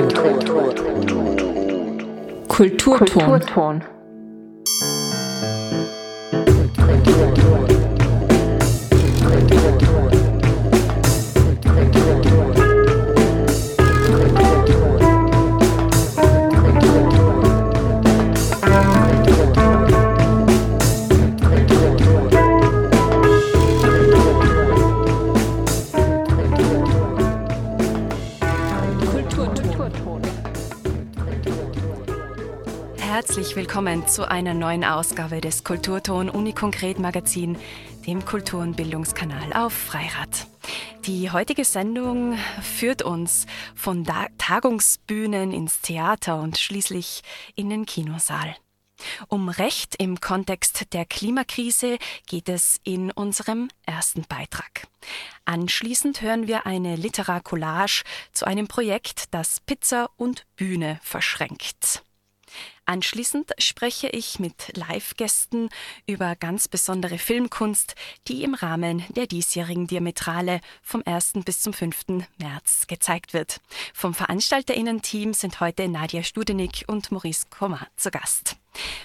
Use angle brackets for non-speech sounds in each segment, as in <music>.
Kulturton. Kulturton. Willkommen zu einer neuen Ausgabe des Kulturton Unikonkret Magazin, dem Kultur- und Bildungskanal auf Freirad. Die heutige Sendung führt uns von Tagungsbühnen ins Theater und schließlich in den Kinosaal. Um Recht im Kontext der Klimakrise geht es in unserem ersten Beitrag. Anschließend hören wir eine Literarcollage zu einem Projekt, das Pizza und Bühne verschränkt. Anschließend spreche ich mit Live-Gästen über ganz besondere Filmkunst, die im Rahmen der diesjährigen Diametrale vom 1. bis zum 5. März gezeigt wird. Vom VeranstalterInnen-Team sind heute Nadia Studenik und Maurice Kommer zu Gast.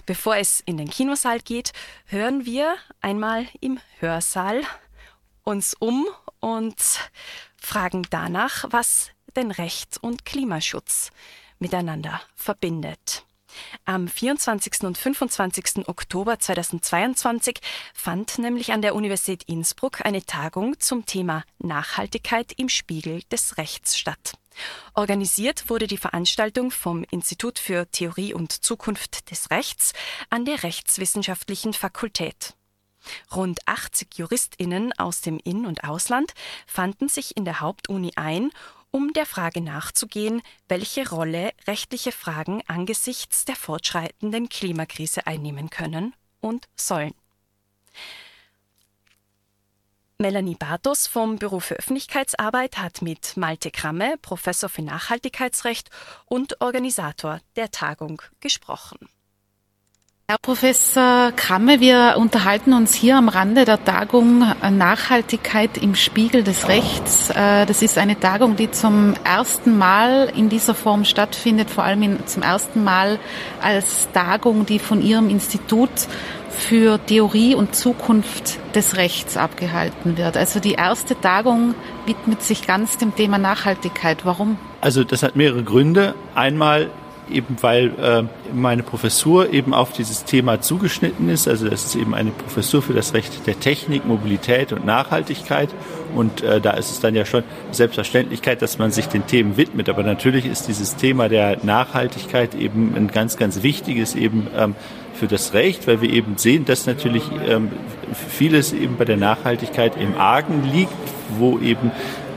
Bevor es in den Kinosaal geht, hören wir einmal im Hörsaal uns um und fragen danach, was denn Recht und Klimaschutz miteinander verbindet. Am 24. und 25. Oktober 2022 fand nämlich an der Universität Innsbruck eine Tagung zum Thema Nachhaltigkeit im Spiegel des Rechts statt. Organisiert wurde die Veranstaltung vom Institut für Theorie und Zukunft des Rechts an der Rechtswissenschaftlichen Fakultät. Rund 80 Juristinnen aus dem In- und Ausland fanden sich in der Hauptuni ein um der Frage nachzugehen, welche Rolle rechtliche Fragen angesichts der fortschreitenden Klimakrise einnehmen können und sollen. Melanie Bartos vom Büro für Öffentlichkeitsarbeit hat mit Malte Kramme, Professor für Nachhaltigkeitsrecht und Organisator der Tagung, gesprochen. Herr Professor Kramme, wir unterhalten uns hier am Rande der Tagung Nachhaltigkeit im Spiegel des Rechts. Äh, das ist eine Tagung, die zum ersten Mal in dieser Form stattfindet, vor allem zum ersten Mal als Tagung, die von Ihrem Institut für Theorie und Zukunft des Rechts abgehalten wird. Also die erste Tagung widmet sich ganz dem Thema Nachhaltigkeit. Warum? Also das hat mehrere Gründe. Einmal eben weil äh, meine Professur eben auf dieses Thema zugeschnitten ist. Also das ist eben eine Professur für das Recht der Technik, Mobilität und Nachhaltigkeit. Und äh, da ist es dann ja schon Selbstverständlichkeit, dass man sich den Themen widmet. Aber natürlich ist dieses Thema der Nachhaltigkeit eben ein ganz, ganz wichtiges eben ähm, für das Recht, weil wir eben sehen, dass natürlich ähm, vieles eben bei der Nachhaltigkeit im Argen liegt, wo eben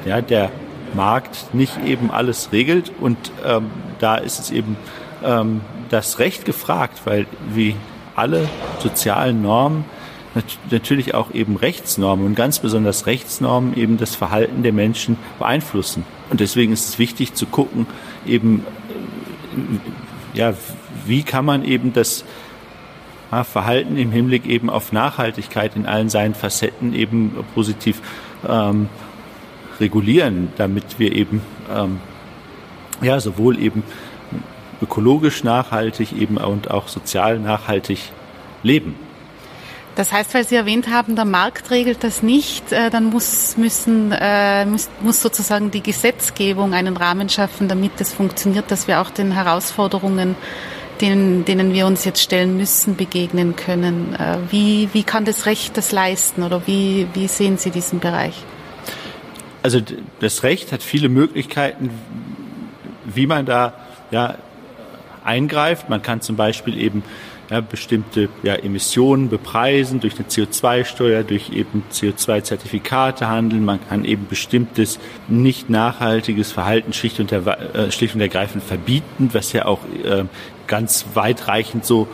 ja, der Markt nicht eben alles regelt. Und ähm, da ist es eben ähm, das Recht gefragt, weil wie alle sozialen Normen natürlich auch eben Rechtsnormen und ganz besonders Rechtsnormen eben das Verhalten der Menschen beeinflussen. Und deswegen ist es wichtig zu gucken, eben, äh, ja, wie kann man eben das Verhalten im Hinblick eben auf Nachhaltigkeit in allen seinen Facetten eben positiv ähm, regulieren, damit wir eben ähm, ja sowohl eben ökologisch nachhaltig eben und auch sozial nachhaltig leben. Das heißt, weil Sie erwähnt haben, der Markt regelt das nicht, äh, dann muss, müssen, äh, muss, sozusagen die Gesetzgebung einen Rahmen schaffen, damit es funktioniert, dass wir auch den Herausforderungen, denen, denen wir uns jetzt stellen müssen, begegnen können. Äh, wie, wie kann das Recht das leisten oder wie, wie sehen Sie diesen Bereich? Also das Recht hat viele Möglichkeiten, wie man da ja, eingreift. Man kann zum Beispiel eben ja, bestimmte ja, Emissionen bepreisen durch eine CO2-Steuer, durch eben CO2-Zertifikate handeln. Man kann eben bestimmtes nicht nachhaltiges Verhalten schlicht und, äh, schlicht und ergreifend verbieten, was ja auch äh, ganz weitreichend so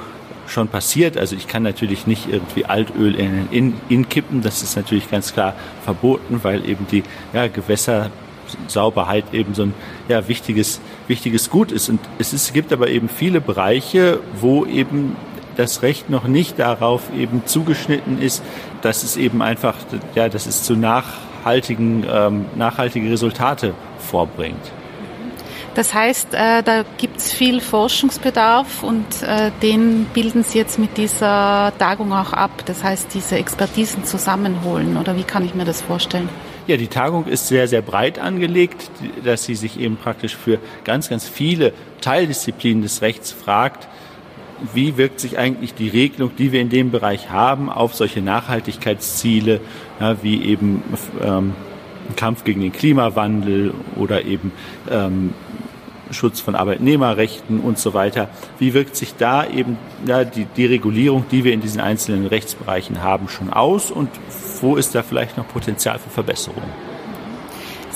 schon passiert. Also ich kann natürlich nicht irgendwie Altöl in, in, in kippen. Das ist natürlich ganz klar verboten, weil eben die ja, Gewässersauberheit eben so ein ja, wichtiges, wichtiges Gut ist. Und es ist, gibt aber eben viele Bereiche, wo eben das Recht noch nicht darauf eben zugeschnitten ist, dass es eben einfach, ja, dass es zu nachhaltigen, ähm, nachhaltige Resultate vorbringt. Das heißt, äh, da gibt es viel Forschungsbedarf und äh, den bilden Sie jetzt mit dieser Tagung auch ab. Das heißt, diese Expertisen zusammenholen oder wie kann ich mir das vorstellen? Ja, die Tagung ist sehr, sehr breit angelegt, dass sie sich eben praktisch für ganz, ganz viele Teildisziplinen des Rechts fragt, wie wirkt sich eigentlich die Regelung, die wir in dem Bereich haben, auf solche Nachhaltigkeitsziele, ja, wie eben ähm, Kampf gegen den Klimawandel oder eben ähm, Schutz von Arbeitnehmerrechten und so weiter. Wie wirkt sich da eben ja, die, die Regulierung, die wir in diesen einzelnen Rechtsbereichen haben, schon aus und wo ist da vielleicht noch Potenzial für Verbesserungen?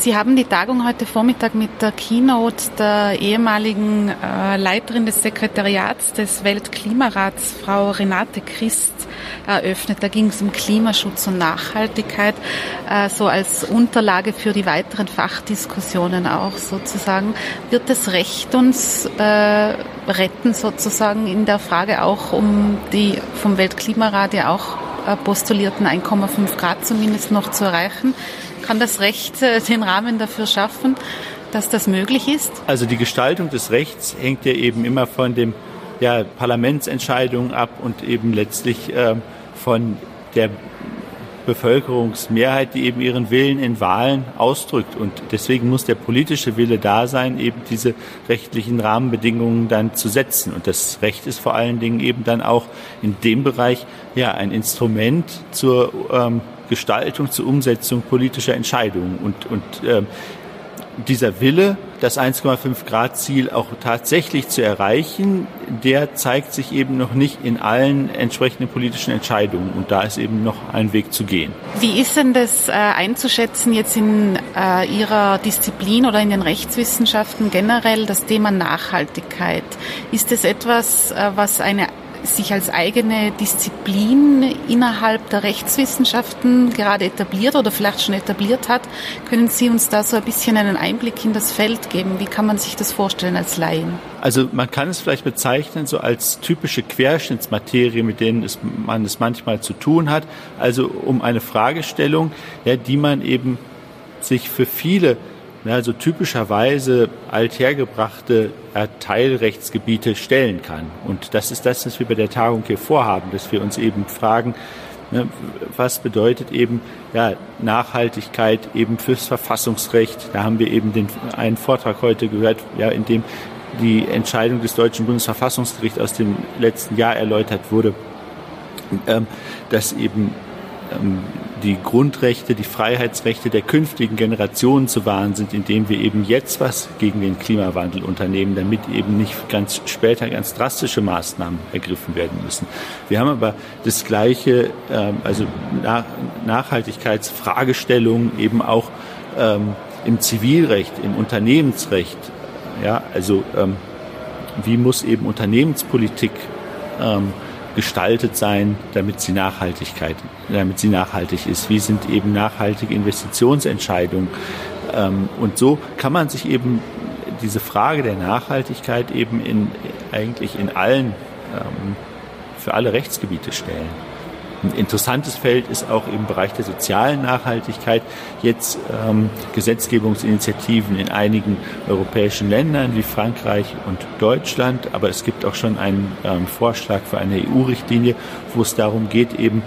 Sie haben die Tagung heute Vormittag mit der Keynote der ehemaligen äh, Leiterin des Sekretariats des Weltklimarats, Frau Renate Christ, eröffnet. Da ging es um Klimaschutz und Nachhaltigkeit, äh, so als Unterlage für die weiteren Fachdiskussionen auch sozusagen. Wird das Recht uns äh, retten sozusagen in der Frage auch um die vom Weltklimarat ja auch äh, postulierten 1,5 Grad zumindest noch zu erreichen? Kann das Recht äh, den Rahmen dafür schaffen, dass das möglich ist? Also die Gestaltung des Rechts hängt ja eben immer von dem ja, Parlamentsentscheidungen ab und eben letztlich äh, von der Bevölkerungsmehrheit, die eben ihren Willen in Wahlen ausdrückt. Und deswegen muss der politische Wille da sein, eben diese rechtlichen Rahmenbedingungen dann zu setzen. Und das Recht ist vor allen Dingen eben dann auch in dem Bereich ja ein Instrument zur ähm, Gestaltung, zur Umsetzung politischer Entscheidungen. Und, und ähm, dieser Wille, das 1,5 Grad Ziel auch tatsächlich zu erreichen, der zeigt sich eben noch nicht in allen entsprechenden politischen Entscheidungen. Und da ist eben noch ein Weg zu gehen. Wie ist denn das äh, einzuschätzen jetzt in äh, Ihrer Disziplin oder in den Rechtswissenschaften generell, das Thema Nachhaltigkeit? Ist es etwas, äh, was eine sich als eigene Disziplin innerhalb der Rechtswissenschaften gerade etabliert oder vielleicht schon etabliert hat. Können Sie uns da so ein bisschen einen Einblick in das Feld geben? Wie kann man sich das vorstellen als Laien? Also man kann es vielleicht bezeichnen so als typische Querschnittsmaterie, mit denen es, man es manchmal zu tun hat. Also um eine Fragestellung, ja, die man eben sich für viele ja, so typischerweise althergebrachte Teilrechtsgebiete stellen kann. Und das ist das, was wir bei der Tagung hier vorhaben, dass wir uns eben fragen, ne, was bedeutet eben ja, Nachhaltigkeit eben fürs Verfassungsrecht. Da haben wir eben den, einen Vortrag heute gehört, ja, in dem die Entscheidung des Deutschen Bundesverfassungsgerichts aus dem letzten Jahr erläutert wurde, ähm, dass eben ähm, die Grundrechte, die Freiheitsrechte der künftigen Generationen zu wahren sind, indem wir eben jetzt was gegen den Klimawandel unternehmen, damit eben nicht ganz später ganz drastische Maßnahmen ergriffen werden müssen. Wir haben aber das gleiche, ähm, also Nachhaltigkeitsfragestellungen eben auch ähm, im Zivilrecht, im Unternehmensrecht. Ja, also ähm, wie muss eben Unternehmenspolitik gestaltet sein, damit sie Nachhaltigkeit, damit sie nachhaltig ist? Wie sind eben nachhaltige Investitionsentscheidungen? Ähm, und so kann man sich eben diese Frage der Nachhaltigkeit eben in, eigentlich in allen, ähm, für alle Rechtsgebiete stellen. Ein interessantes Feld ist auch im Bereich der sozialen Nachhaltigkeit jetzt ähm, Gesetzgebungsinitiativen in einigen europäischen Ländern wie Frankreich und Deutschland. Aber es gibt auch schon einen ähm, Vorschlag für eine EU-Richtlinie, wo es darum geht, eben,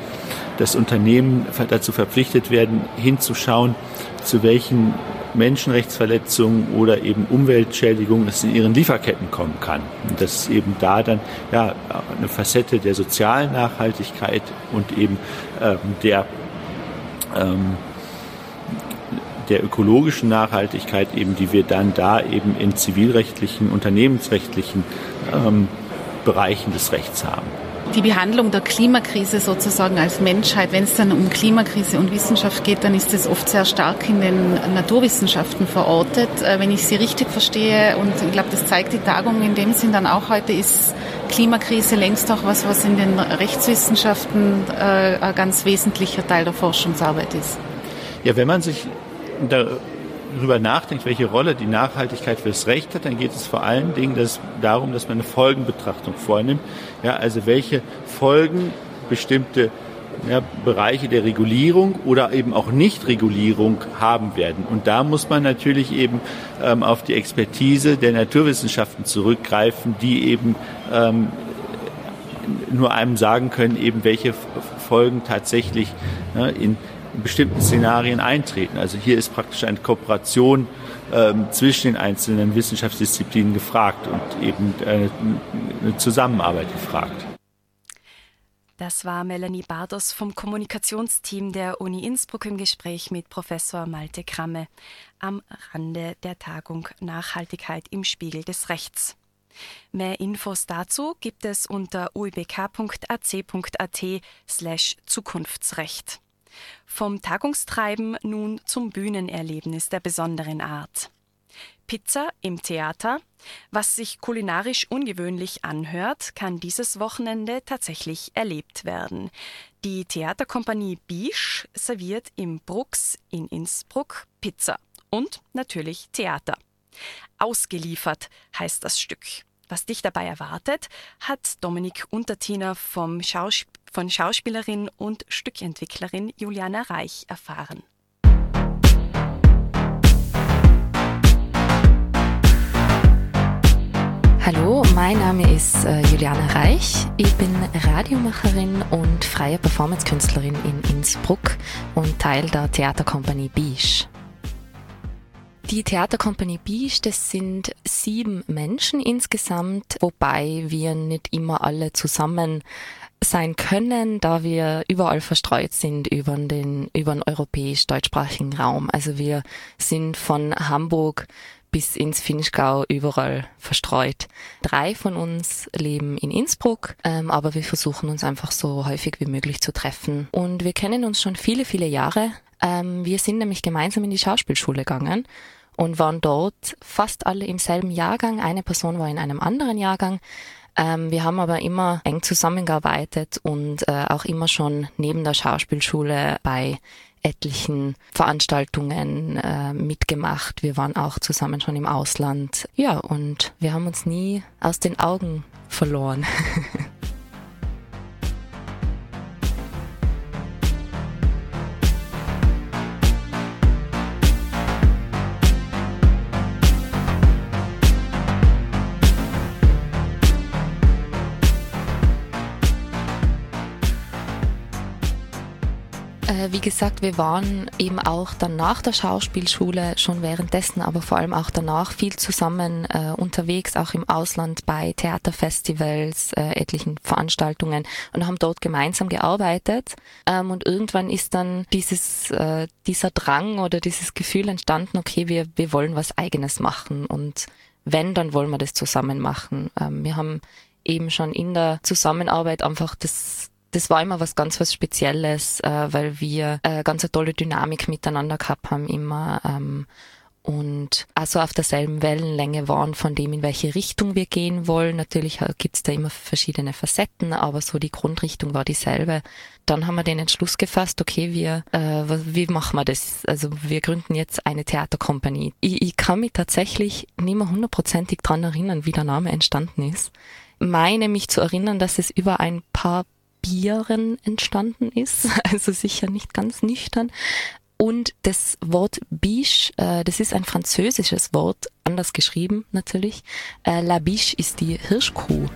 dass Unternehmen dazu verpflichtet werden, hinzuschauen, zu welchen Menschenrechtsverletzungen oder eben Umweltschädigungen es in ihren Lieferketten kommen kann. Und dass eben da dann ja eine Facette der sozialen Nachhaltigkeit und eben ähm, der ähm, der ökologischen Nachhaltigkeit eben, die wir dann da eben in zivilrechtlichen, unternehmensrechtlichen ähm, Bereichen des Rechts haben die Behandlung der Klimakrise sozusagen als Menschheit, wenn es dann um Klimakrise und Wissenschaft geht, dann ist es oft sehr stark in den Naturwissenschaften verortet. Äh, wenn ich Sie richtig verstehe, und ich glaube, das zeigt die Tagung in dem Sinn dann auch heute, ist Klimakrise längst auch was, was in den Rechtswissenschaften äh, ein ganz wesentlicher Teil der Forschungsarbeit ist. Ja, wenn man sich da darüber nachdenkt, welche Rolle die Nachhaltigkeit fürs Recht hat, dann geht es vor allen Dingen dass, darum, dass man eine Folgenbetrachtung vornimmt. Ja, also welche Folgen bestimmte ja, Bereiche der Regulierung oder eben auch Nichtregulierung haben werden. Und da muss man natürlich eben ähm, auf die Expertise der Naturwissenschaften zurückgreifen, die eben ähm, nur einem sagen können, eben welche Folgen tatsächlich ne, in bestimmten Szenarien eintreten. Also hier ist praktisch eine Kooperation ähm, zwischen den einzelnen Wissenschaftsdisziplinen gefragt und eben eine, eine Zusammenarbeit gefragt. Das war Melanie Bardos vom Kommunikationsteam der Uni Innsbruck im Gespräch mit Professor Malte Kramme am Rande der Tagung Nachhaltigkeit im Spiegel des Rechts. Mehr Infos dazu gibt es unter uibk.ac.at slash Zukunftsrecht. Vom Tagungstreiben nun zum Bühnenerlebnis der besonderen Art. Pizza im Theater. Was sich kulinarisch ungewöhnlich anhört, kann dieses Wochenende tatsächlich erlebt werden. Die Theaterkompanie Bisch serviert im Brux in Innsbruck Pizza und natürlich Theater. Ausgeliefert heißt das Stück. Was dich dabei erwartet, hat Dominik Untertiner vom Schausp von Schauspielerin und Stückentwicklerin Juliana Reich erfahren. Hallo, mein Name ist äh, Juliane Reich. Ich bin Radiomacherin und freie Performancekünstlerin in Innsbruck und Teil der Theaterkompanie Bisch. Die Theaterkompanie Bisch, das sind sieben Menschen insgesamt, wobei wir nicht immer alle zusammen sein können, da wir überall verstreut sind über den, über den europäisch-deutschsprachigen Raum. Also wir sind von Hamburg bis ins Finchgau überall verstreut. Drei von uns leben in Innsbruck, ähm, aber wir versuchen uns einfach so häufig wie möglich zu treffen. Und wir kennen uns schon viele, viele Jahre. Ähm, wir sind nämlich gemeinsam in die Schauspielschule gegangen und waren dort fast alle im selben Jahrgang. Eine Person war in einem anderen Jahrgang. Ähm, wir haben aber immer eng zusammengearbeitet und äh, auch immer schon neben der Schauspielschule bei etlichen Veranstaltungen äh, mitgemacht. Wir waren auch zusammen schon im Ausland. Ja, und wir haben uns nie aus den Augen verloren. <laughs> wie gesagt, wir waren eben auch dann nach der Schauspielschule schon währenddessen, aber vor allem auch danach viel zusammen äh, unterwegs, auch im Ausland bei Theaterfestivals, äh, etlichen Veranstaltungen und haben dort gemeinsam gearbeitet. Ähm, und irgendwann ist dann dieses, äh, dieser Drang oder dieses Gefühl entstanden, okay, wir, wir wollen was eigenes machen und wenn, dann wollen wir das zusammen machen. Ähm, wir haben eben schon in der Zusammenarbeit einfach das das war immer was ganz was Spezielles, äh, weil wir äh, ganz eine tolle Dynamik miteinander gehabt haben immer. Ähm, und also auf derselben Wellenlänge waren von dem, in welche Richtung wir gehen wollen. Natürlich äh, gibt's da immer verschiedene Facetten, aber so die Grundrichtung war dieselbe. Dann haben wir den Entschluss gefasst, okay, wir, äh, wie machen wir das? Also wir gründen jetzt eine Theaterkompanie. Ich, ich kann mich tatsächlich nicht mehr hundertprozentig dran erinnern, wie der Name entstanden ist. Meine mich zu erinnern, dass es über ein paar Bieren entstanden ist, <laughs> also sicher nicht ganz nüchtern. Und das Wort Biche, äh, das ist ein französisches Wort, anders geschrieben natürlich. Äh, La Biche ist die Hirschkuh.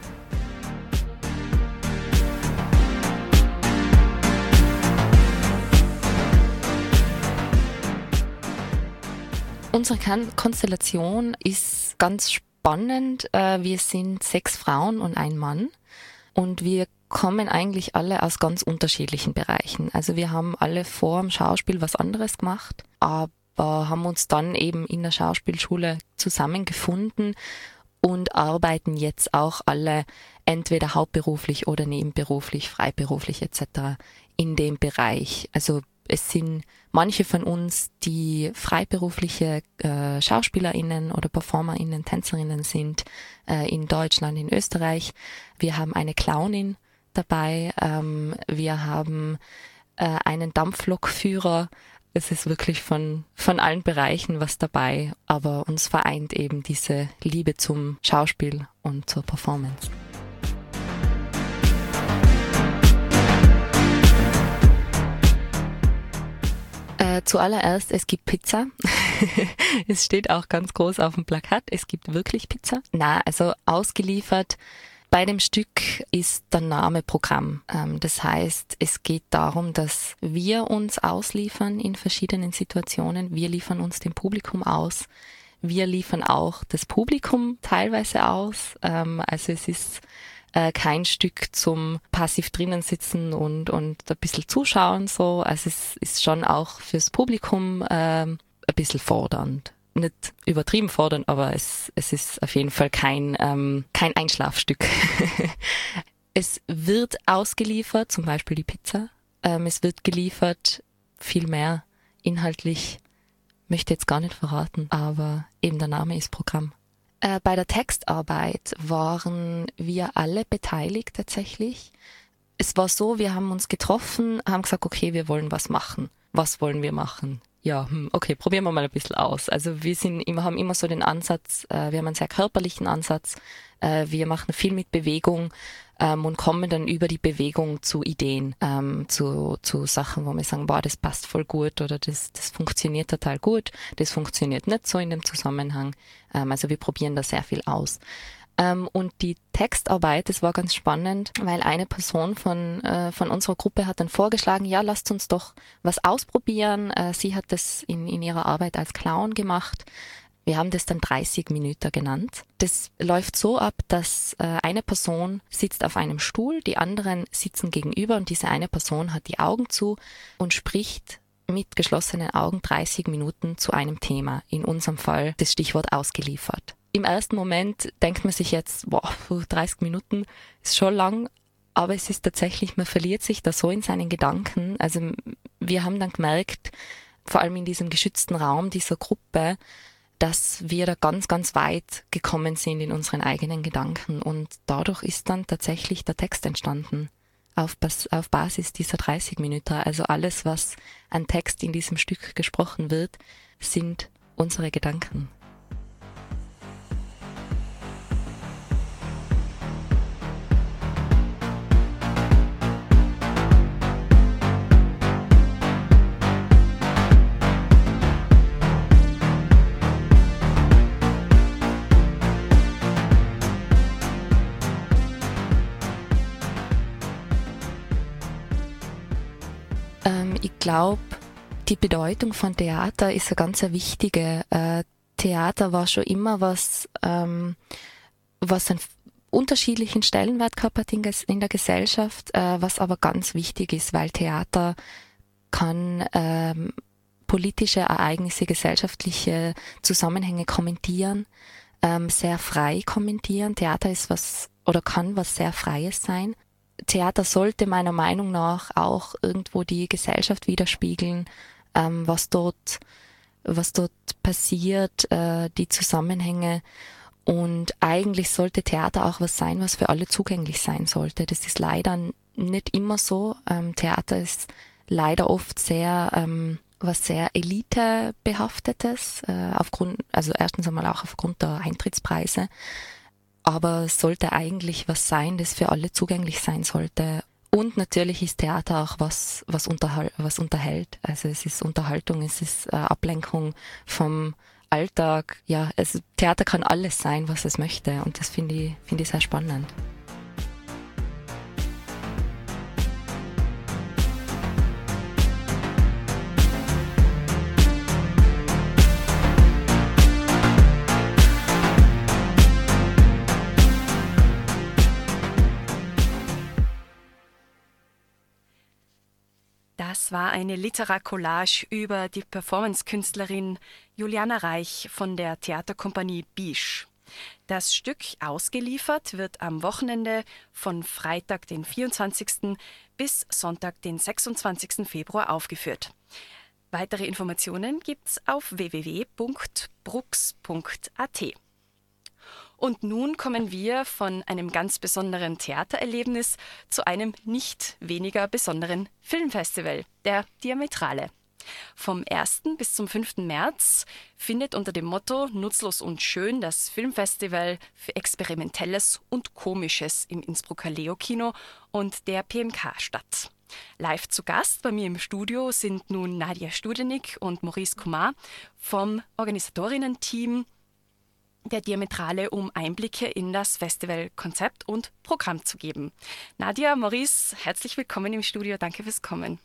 Unsere Konstellation ist ganz spannend. Äh, wir sind sechs Frauen und ein Mann. Und wir kommen eigentlich alle aus ganz unterschiedlichen Bereichen. Also wir haben alle vor dem Schauspiel was anderes gemacht, aber haben uns dann eben in der Schauspielschule zusammengefunden und arbeiten jetzt auch alle entweder hauptberuflich oder nebenberuflich, freiberuflich etc. in dem Bereich. Also es sind manche von uns, die freiberufliche äh, Schauspielerinnen oder Performerinnen, Tänzerinnen sind äh, in Deutschland, in Österreich. Wir haben eine Clownin dabei. Ähm, wir haben äh, einen Dampflokführer. Es ist wirklich von, von allen Bereichen was dabei, aber uns vereint eben diese Liebe zum Schauspiel und zur Performance. zuallererst, es gibt Pizza. <laughs> es steht auch ganz groß auf dem Plakat, es gibt wirklich Pizza. Na, also ausgeliefert. Bei dem Stück ist der Name Programm. Ähm, das heißt, es geht darum, dass wir uns ausliefern in verschiedenen Situationen. Wir liefern uns dem Publikum aus. Wir liefern auch das Publikum teilweise aus. Ähm, also es ist äh, kein Stück zum passiv drinnen sitzen und, und ein bisschen zuschauen so. Also es ist schon auch fürs Publikum äh, ein bisschen fordernd. Nicht übertrieben fordernd, aber es, es ist auf jeden Fall kein, ähm, kein Einschlafstück. <laughs> es wird ausgeliefert, zum Beispiel die Pizza. Ähm, es wird geliefert viel mehr inhaltlich möchte jetzt gar nicht verraten, aber eben der Name ist Programm. Äh, bei der Textarbeit waren wir alle beteiligt tatsächlich. Es war so, wir haben uns getroffen, haben gesagt, okay, wir wollen was machen. Was wollen wir machen? Ja, hm, okay, probieren wir mal ein bisschen aus. Also wir sind immer, haben immer so den Ansatz, äh, wir haben einen sehr körperlichen Ansatz, äh, wir machen viel mit Bewegung ähm, und kommen dann über die Bewegung zu Ideen, ähm, zu, zu Sachen, wo wir sagen, boah, das passt voll gut oder das, das funktioniert total gut, das funktioniert nicht so in dem Zusammenhang. Ähm, also wir probieren da sehr viel aus. Ähm, und die Textarbeit, das war ganz spannend, weil eine Person von, äh, von unserer Gruppe hat dann vorgeschlagen, ja, lasst uns doch was ausprobieren. Äh, sie hat das in, in ihrer Arbeit als Clown gemacht. Wir haben das dann 30 Minuten genannt. Das läuft so ab, dass äh, eine Person sitzt auf einem Stuhl, die anderen sitzen gegenüber und diese eine Person hat die Augen zu und spricht mit geschlossenen Augen 30 Minuten zu einem Thema. In unserem Fall das Stichwort ausgeliefert. Im ersten Moment denkt man sich jetzt, boah, 30 Minuten ist schon lang, aber es ist tatsächlich, man verliert sich da so in seinen Gedanken. Also wir haben dann gemerkt, vor allem in diesem geschützten Raum dieser Gruppe, dass wir da ganz, ganz weit gekommen sind in unseren eigenen Gedanken. Und dadurch ist dann tatsächlich der Text entstanden. Auf, Bas auf Basis dieser 30 Minuten. Also alles, was an Text in diesem Stück gesprochen wird, sind unsere Gedanken. Glaube, die Bedeutung von Theater ist eine ganz wichtige. Äh, Theater war schon immer was, ähm, was einen unterschiedlichen Stellenwert gehabt hat in, der Gesellschaft, äh, was aber ganz wichtig ist, weil Theater kann ähm, politische Ereignisse, gesellschaftliche Zusammenhänge kommentieren, ähm, sehr frei kommentieren. Theater ist was oder kann was sehr Freies sein. Theater sollte meiner Meinung nach auch irgendwo die Gesellschaft widerspiegeln, ähm, was dort, was dort passiert, äh, die Zusammenhänge. Und eigentlich sollte Theater auch was sein, was für alle zugänglich sein sollte. Das ist leider nicht immer so. Ähm, Theater ist leider oft sehr ähm, was sehr elitebehaftetes, äh, aufgrund, also erstens einmal auch aufgrund der Eintrittspreise aber es sollte eigentlich was sein, das für alle zugänglich sein sollte. Und natürlich ist Theater auch was, was, unterhal was unterhält. Also es ist Unterhaltung, es ist äh, Ablenkung vom Alltag. Ja, es, Theater kann alles sein, was es möchte. Und das finde ich, finde ich sehr spannend. Das war eine Literacollage über die Performancekünstlerin Juliana Reich von der Theaterkompanie Bisch. Das Stück ausgeliefert wird am Wochenende von Freitag, den 24. bis Sonntag, den 26. Februar aufgeführt. Weitere Informationen gibt's auf www.brux.at. Und nun kommen wir von einem ganz besonderen Theatererlebnis zu einem nicht weniger besonderen Filmfestival, der Diametrale. Vom 1. bis zum 5. März findet unter dem Motto Nutzlos und Schön das Filmfestival für Experimentelles und Komisches im Innsbrucker Leo Kino und der PMK statt. Live zu Gast bei mir im Studio sind nun Nadia Studenik und Maurice Kumar vom Organisatorinnen-Team der Diametrale, um Einblicke in das Festivalkonzept und Programm zu geben. Nadia, Maurice, herzlich willkommen im Studio. Danke fürs Kommen.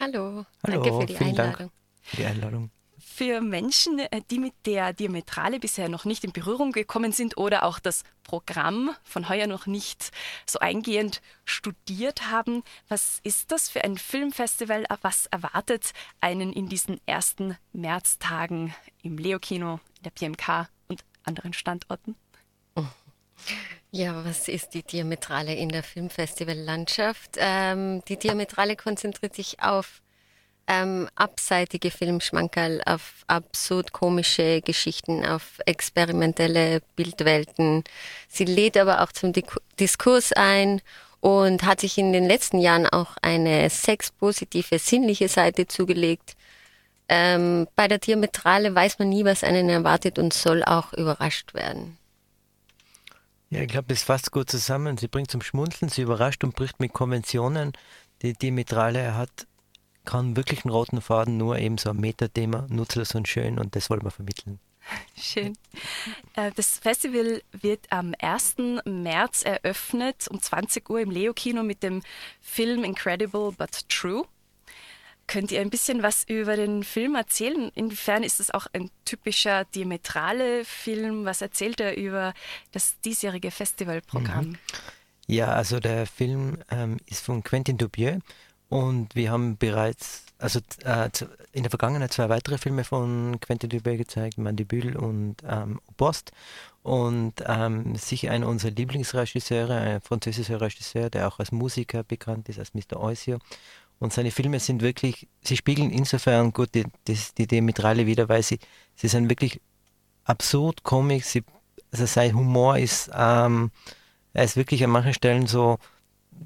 Hallo, Hallo danke für die Einladung. Dank für die Einladung. Für Menschen, äh, die mit der Diametrale bisher noch nicht in Berührung gekommen sind oder auch das Programm von heuer noch nicht so eingehend studiert haben, was ist das für ein Filmfestival? Was erwartet einen in diesen ersten Märztagen im Leo-Kino, der PMK anderen Standorten? <laughs> Ja, was ist die Diametrale in der Filmfestivallandschaft? Ähm, die Diametrale konzentriert sich auf ähm, abseitige Filmschmankerl, auf absurd komische Geschichten, auf experimentelle Bildwelten. Sie lädt aber auch zum Diskurs ein und hat sich in den letzten Jahren auch eine sexpositive, sinnliche Seite zugelegt. Ähm, bei der Diametrale weiß man nie, was einen erwartet und soll auch überrascht werden. Ja, ich glaube, es fasst gut zusammen. Sie bringt zum Schmunzeln, sie überrascht und bricht mit Konventionen. Die Diametrale hat kann wirklich einen roten Faden, nur eben so ein Metathema, nutzlos und schön und das wollen wir vermitteln. Schön. Äh, das Festival wird am 1. März eröffnet um 20 Uhr im Leo-Kino mit dem Film Incredible but True. Könnt ihr ein bisschen was über den Film erzählen? Inwiefern ist es auch ein typischer diametrale Film? Was erzählt er über das diesjährige Festivalprogramm? Mhm. Ja, also der Film ähm, ist von Quentin Dubieux und wir haben bereits, also äh, in der Vergangenheit zwei weitere Filme von Quentin Dupieux gezeigt, Mandibule und ähm, Post. Und ähm, sicher einer unserer Lieblingsregisseure, ein französischer Regisseur, der auch als Musiker bekannt ist, als Mr. Oisio. Und seine Filme sind wirklich, sie spiegeln insofern gut die, die, die Diametrale wieder, weil sie, sie sind wirklich absurd, komisch, sie, also sein Humor ist, ähm, er ist wirklich an manchen Stellen so,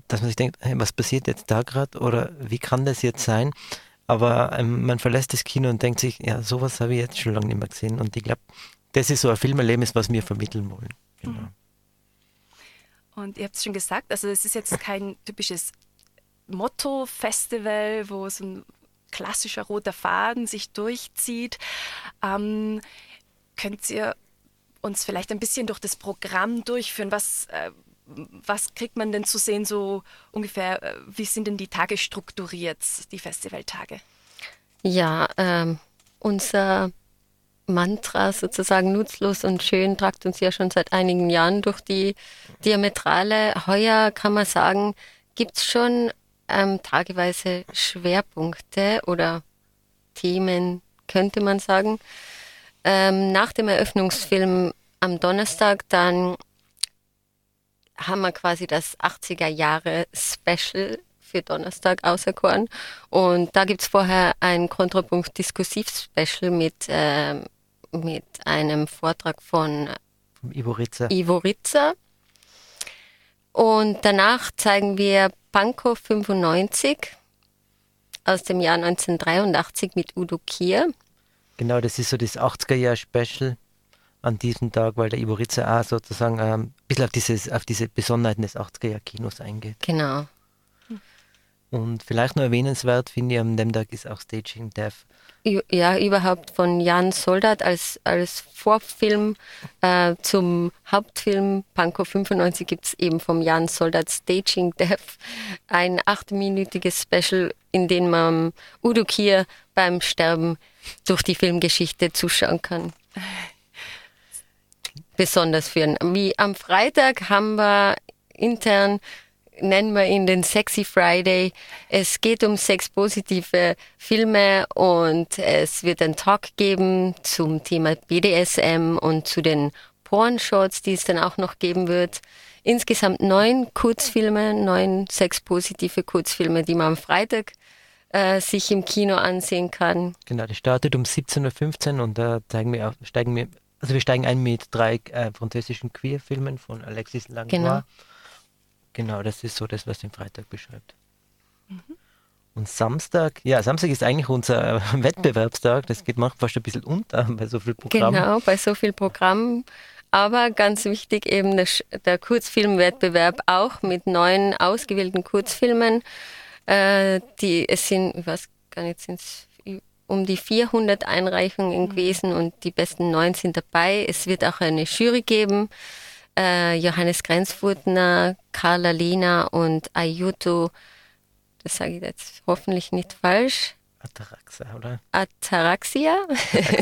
dass man sich denkt, hey, was passiert jetzt da gerade oder wie kann das jetzt sein? Aber ähm, man verlässt das Kino und denkt sich, ja, sowas habe ich jetzt schon lange nicht mehr gesehen. Und ich glaube, das ist so ein Filmerlebnis, was wir vermitteln wollen. Genau. Mhm. Und ihr habt es schon gesagt, also es ist jetzt kein typisches Motto-Festival, wo so ein klassischer roter Faden sich durchzieht. Ähm, könnt ihr uns vielleicht ein bisschen durch das Programm durchführen? Was, äh, was kriegt man denn zu sehen, so ungefähr, äh, wie sind denn die Tage strukturiert, die Festivaltage? Ja, ähm, unser Mantra sozusagen nutzlos und schön tragt uns ja schon seit einigen Jahren durch die Diametrale. Heuer kann man sagen, gibt es schon ähm, tageweise Schwerpunkte oder Themen, könnte man sagen. Ähm, nach dem Eröffnungsfilm am Donnerstag dann haben wir quasi das 80er Jahre Special für Donnerstag auserkoren. Und da gibt es vorher ein Kontrapunkt Diskursiv-Special mit, äh, mit einem Vortrag von Ivo Ritzer. Ivo Ritzer. Und danach zeigen wir Pankow 95 aus dem Jahr 1983 mit Udo Kier. Genau, das ist so das 80er-Jahr-Special an diesem Tag, weil der Ivo Ritzer auch sozusagen ähm, ein bisschen auf, dieses, auf diese Besonderheiten des 80er-Jahr-Kinos eingeht. Genau. Und vielleicht noch erwähnenswert, finde ich, an dem Tag ist auch Staging Death. Ja, überhaupt von Jan Soldat als, als Vorfilm äh, zum Hauptfilm Pankow 95 gibt es eben vom Jan Soldat Staging Death <laughs> ein achtminütiges Special, in dem man Udo Kier beim Sterben durch die Filmgeschichte zuschauen kann besonders führen. Wie am Freitag haben wir intern nennen wir ihn den Sexy Friday. Es geht um sexpositive Filme und es wird einen Talk geben zum Thema BDSM und zu den Pornshots, die es dann auch noch geben wird. Insgesamt neun Kurzfilme, neun sexpositive Kurzfilme, die man am Freitag äh, sich im Kino ansehen kann. Genau, das startet um 17.15 Uhr und da zeigen wir, steigen wir also wir steigen ein mit drei äh, französischen Queer-Filmen von Alexis Langlois. Genau. Genau, das ist so das, was den Freitag beschreibt. Mhm. Und Samstag, ja, Samstag ist eigentlich unser <laughs> Wettbewerbstag. Das geht manchmal fast ein bisschen unter <laughs> bei so viel Programm. Genau, bei so viel Programm. Aber ganz wichtig eben der, der Kurzfilmwettbewerb auch mit neun ausgewählten Kurzfilmen. Äh, die, es sind, ich weiß gar nicht, sind es um die 400 Einreichungen gewesen und die besten neun sind dabei. Es wird auch eine Jury geben. Äh, Johannes Grenzfurtner, Carla Lina und Ayuto, das sage ich jetzt hoffentlich nicht falsch. Ataraxa, oder? Ataraxia.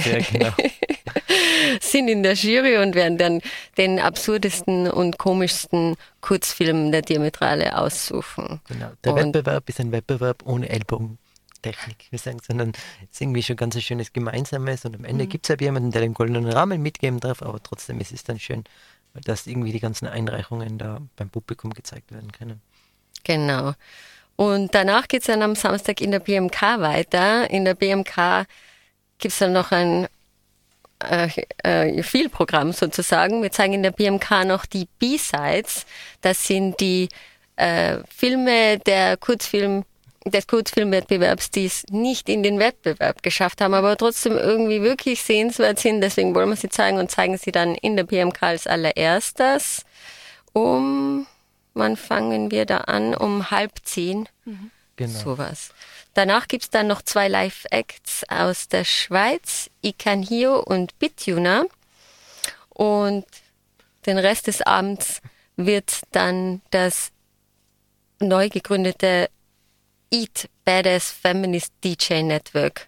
Ja, genau. <laughs> sind in der Jury und werden dann den absurdesten und komischsten Kurzfilm der Diametrale aussuchen. Genau. Der und Wettbewerb ist ein Wettbewerb ohne Ellbogen. Technik, wir sagen, sondern es ist irgendwie schon ganz ein schönes Gemeinsames und am Ende mhm. gibt es halt jemanden, der den goldenen Rahmen mitgeben darf, aber trotzdem ist es dann schön, dass irgendwie die ganzen Einreichungen da beim Publikum gezeigt werden können. Genau. Und danach geht es dann am Samstag in der BMK weiter. In der BMK gibt es dann noch ein äh, äh, viel Programm sozusagen. Wir zeigen in der BMK noch die B-Sides. Das sind die äh, Filme der Kurzfilm des Kurzfilmwettbewerbs, die es nicht in den Wettbewerb geschafft haben, aber trotzdem irgendwie wirklich sehenswert sind. Deswegen wollen wir sie zeigen und zeigen sie dann in der BMK als allererstes. Um, wann fangen wir da an? Um halb zehn. Mhm. Genau. Sowas. Danach gibt's dann noch zwei Live-Acts aus der Schweiz, Ikanhio und Bituna. Und den Rest des Abends wird dann das neu gegründete Eat Badass Feminist DJ Network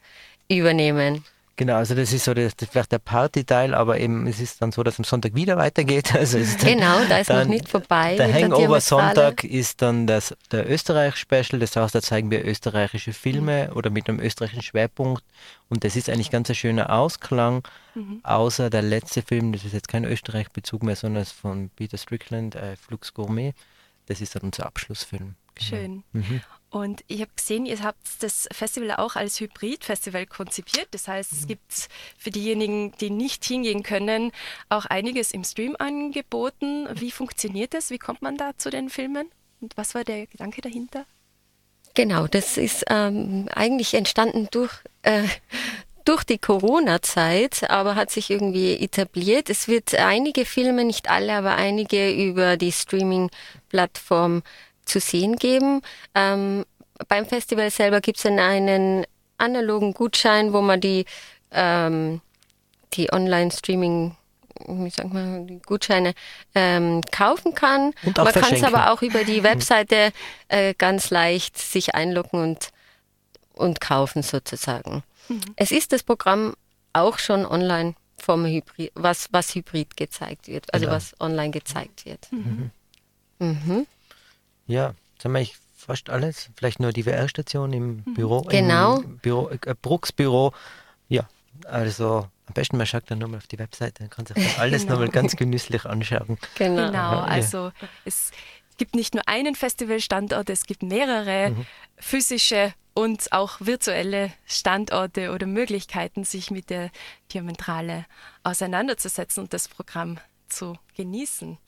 übernehmen. Genau, also das ist so das, das vielleicht der Party-Teil, aber eben es ist dann so, dass am Sonntag wieder weitergeht. <laughs> Also genau, da ist dann, noch nicht vorbei. Der Hangover-Sonntag ist dann das, der Österreich-Special, das heißt, da zeigen wir österreichische Filme mhm. oder mit einem österreichischen Schwerpunkt und das ist eigentlich ganz ein schöner Ausklang, mhm. außer der letzte Film, das ist jetzt kein Österreich-Bezug mehr, sondern es ist von Peter Strickland, äh, Flux Gourmet, das ist dann unser Abschlussfilm. Schön. Mhm. Und ich habe gesehen, ihr habt das Festival auch als Hybrid-Festival konzipiert. Das heißt, es mhm. gibt für diejenigen, die nicht hingehen können, auch einiges im Stream angeboten. Wie funktioniert das? Wie kommt man da zu den Filmen? Und was war der Gedanke dahinter? Genau, das ist ähm, eigentlich entstanden durch, äh, durch die Corona-Zeit, aber hat sich irgendwie etabliert. Es wird einige Filme, nicht alle, aber einige über die Streaming-Plattform zu sehen geben. Ähm, beim Festival selber gibt es dann einen analogen Gutschein, wo man die, ähm, die Online-Streaming wie sagt man, die Gutscheine ähm, kaufen kann. Und auch man kann es aber auch über die Webseite äh, ganz leicht sich einloggen und, und kaufen sozusagen. Mhm. Es ist das Programm auch schon online vom Hybrid, was, was Hybrid gezeigt wird, also genau. was online gezeigt wird. Mhm. Mhm. Ja, jetzt haben wir eigentlich fast alles. Vielleicht nur die VR-Station im mhm. Büro. Genau. Im Büro, äh, Brooks Büro. Ja, also am besten man schaut dann nochmal auf die Webseite, dann kann sich alles genau. nochmal ganz genüsslich anschauen. Genau, genau. also ja. es gibt nicht nur einen Festivalstandort, es gibt mehrere mhm. physische und auch virtuelle Standorte oder Möglichkeiten, sich mit der Diametrale auseinanderzusetzen und das Programm zu genießen.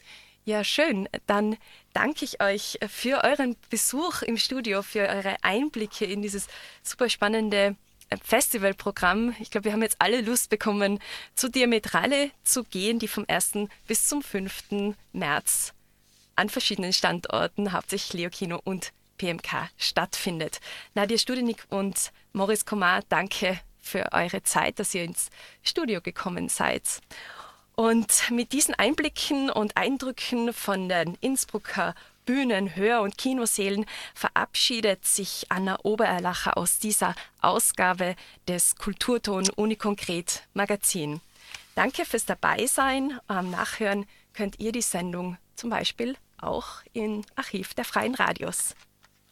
Ja, schön. Dann danke ich euch für euren Besuch im Studio, für eure Einblicke in dieses super spannende äh, Festivalprogramm. Ich glaube, wir haben jetzt alle Lust bekommen, zu Diametrale zu gehen, die vom 1. bis zum 5. März an verschiedenen Standorten, hauptsächlich Leo Kino und PMK, stattfindet. Nadia Studenik und Maurice Komar, danke für eure Zeit, dass ihr ins Studio gekommen seid. Und mit diesen Einblicken und Eindrücken von den Innsbrucker Bühnen, Hör- und Kinosälen verabschiedet sich Anna Obererlacher aus dieser Ausgabe des Kulturton Unikonkret Magazin. Danke fürs Dabeisein. Am Nachhören könnt ihr die Sendung zum Beispiel auch im Archiv der Freien Radios.